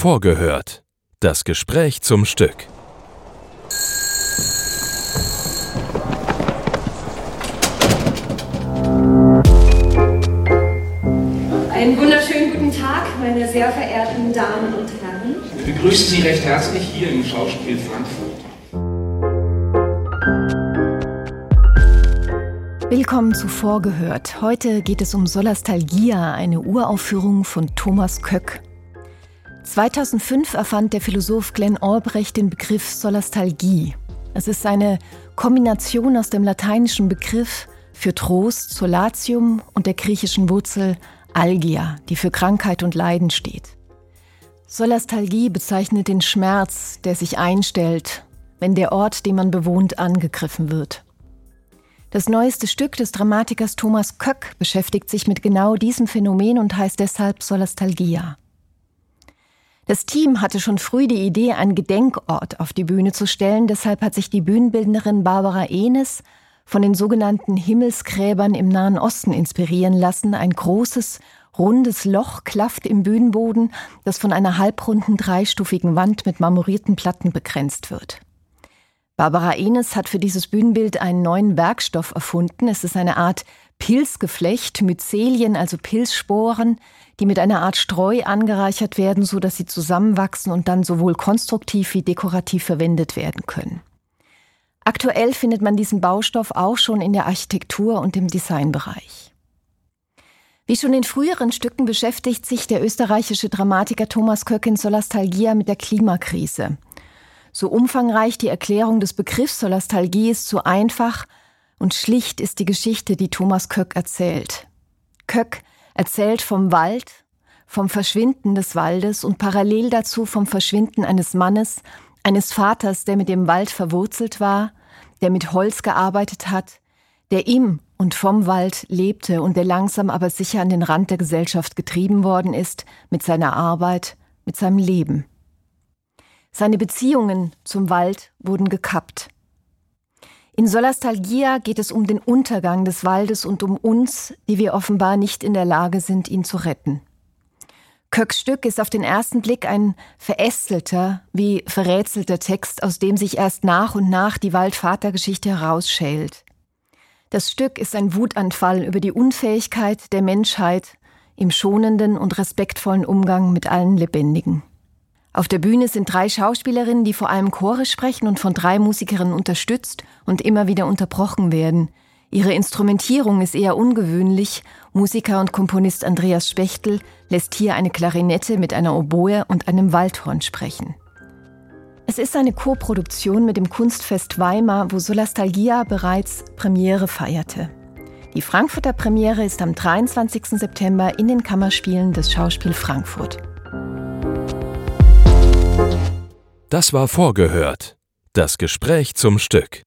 Vorgehört. Das Gespräch zum Stück. Einen wunderschönen guten Tag, meine sehr verehrten Damen und Herren. Wir begrüßen Sie recht herzlich hier im Schauspiel Frankfurt. Willkommen zu Vorgehört. Heute geht es um Solastalgia, eine Uraufführung von Thomas Köck. 2005 erfand der Philosoph Glenn Albrecht den Begriff Solastalgie. Es ist eine Kombination aus dem lateinischen Begriff für Trost, Solatium und der griechischen Wurzel Algia, die für Krankheit und Leiden steht. Solastalgie bezeichnet den Schmerz, der sich einstellt, wenn der Ort, den man bewohnt, angegriffen wird. Das neueste Stück des Dramatikers Thomas Köck beschäftigt sich mit genau diesem Phänomen und heißt deshalb Solastalgia. Das Team hatte schon früh die Idee, einen Gedenkort auf die Bühne zu stellen, deshalb hat sich die Bühnenbildnerin Barbara Enes von den sogenannten Himmelsgräbern im Nahen Osten inspirieren lassen. Ein großes, rundes Loch klafft im Bühnenboden, das von einer halbrunden dreistufigen Wand mit marmorierten Platten begrenzt wird. Barbara Enes hat für dieses Bühnenbild einen neuen Werkstoff erfunden. Es ist eine Art Pilzgeflecht, Myzelien, also Pilzsporen, die mit einer Art Streu angereichert werden, so dass sie zusammenwachsen und dann sowohl konstruktiv wie dekorativ verwendet werden können. Aktuell findet man diesen Baustoff auch schon in der Architektur und im Designbereich. Wie schon in früheren Stücken beschäftigt sich der österreichische Dramatiker Thomas Köck in Solastalgia mit der Klimakrise. So umfangreich die Erklärung des Begriffs Solastalgie ist, so einfach und schlicht ist die Geschichte, die Thomas Köck erzählt. Köck erzählt vom Wald, vom Verschwinden des Waldes und parallel dazu vom Verschwinden eines Mannes, eines Vaters, der mit dem Wald verwurzelt war, der mit Holz gearbeitet hat, der im und vom Wald lebte und der langsam aber sicher an den Rand der Gesellschaft getrieben worden ist, mit seiner Arbeit, mit seinem Leben. Seine Beziehungen zum Wald wurden gekappt. In Solastalgia geht es um den Untergang des Waldes und um uns, die wir offenbar nicht in der Lage sind, ihn zu retten. Köcks Stück ist auf den ersten Blick ein verästelter, wie verrätselter Text, aus dem sich erst nach und nach die Waldvatergeschichte herausschält. Das Stück ist ein Wutanfall über die Unfähigkeit der Menschheit im schonenden und respektvollen Umgang mit allen Lebendigen. Auf der Bühne sind drei Schauspielerinnen, die vor allem Chore sprechen und von drei Musikerinnen unterstützt und immer wieder unterbrochen werden. Ihre Instrumentierung ist eher ungewöhnlich. Musiker und Komponist Andreas Spechtel lässt hier eine Klarinette mit einer Oboe und einem Waldhorn sprechen. Es ist eine Koproduktion mit dem Kunstfest Weimar, wo Solastalgia bereits Premiere feierte. Die Frankfurter Premiere ist am 23. September in den Kammerspielen des Schauspiel Frankfurt. Das war vorgehört. Das Gespräch zum Stück.